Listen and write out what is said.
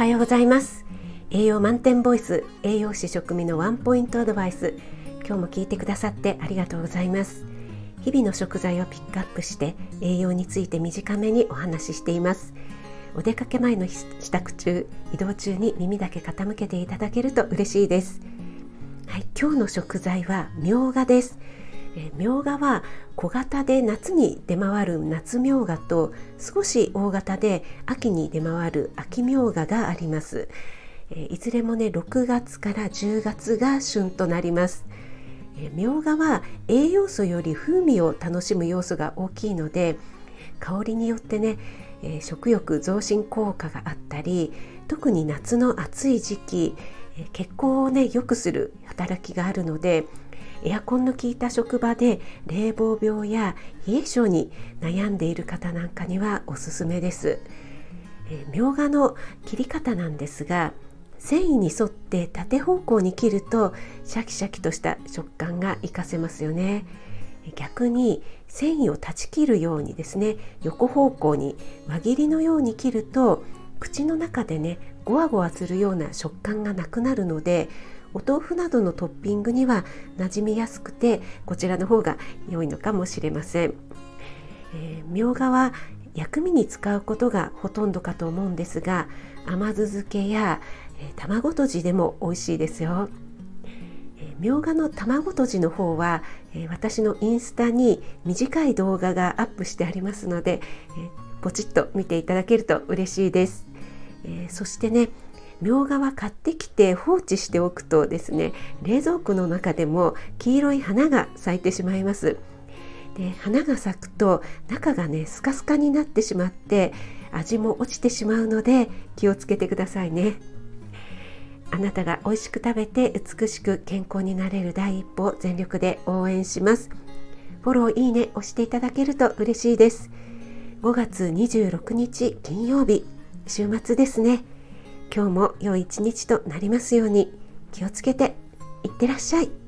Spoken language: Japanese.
はようございます。栄養満点ボイス栄養士食味のワンポイントアドバイス。今日も聞いてくださってありがとうございます。日々の食材をピックアップして栄養について短めにお話ししています。お出かけ前の支度中移動中に耳だけ傾けていただけると嬉しいです。はい、今日の食材はみょうがです。えみょうがは小型で夏に出回る夏みょうがと少し大型で秋に出回る秋みょうががあります、えいずれもね6月から10月が旬となります。みょうがは栄養素より風味を楽しむ要素が大きいので香りによってね、え食欲増進効果があったり特に夏の暑い時期え血行をね良くする働きがあるのでエアコンの効いた職場で冷房病や冷え性に悩んでいる方なんかにはおすすめです。えみょうがの切り方なんですが繊維に沿って縦方向に切るとシャキシャキとした食感が活かせますよね。逆に繊維を断ち切るようにですね横方向に輪切りのように切ると口の中でねゴワゴワするような食感がなくなるのでお豆腐などのトッピングには馴染みやすくてこちらの方が良いのかもしれません。えー、みょうがは薬味に使うことがほとんどかと思うんですが甘酢漬けや、えー、卵とじでも美味しいですよ。みょうがの卵とじの方は、えー、私のインスタに短い動画がアップしてありますので、えー、ポチッと見ていただけると嬉しいです。えー、そしてねみょうがは買ってきて放置しておくとですね冷蔵庫の中でも黄色い花が咲いてしまいます。で花が咲くと中がねスカスカになってしまって味も落ちてしまうので気をつけてくださいね。あなたが美味しく食べて美しく健康になれる第一歩を全力で応援します。フォローいいね押していただけると嬉しいです。5月26日金曜日週末ですね。今日も良い一日となりますように気をつけていってらっしゃい。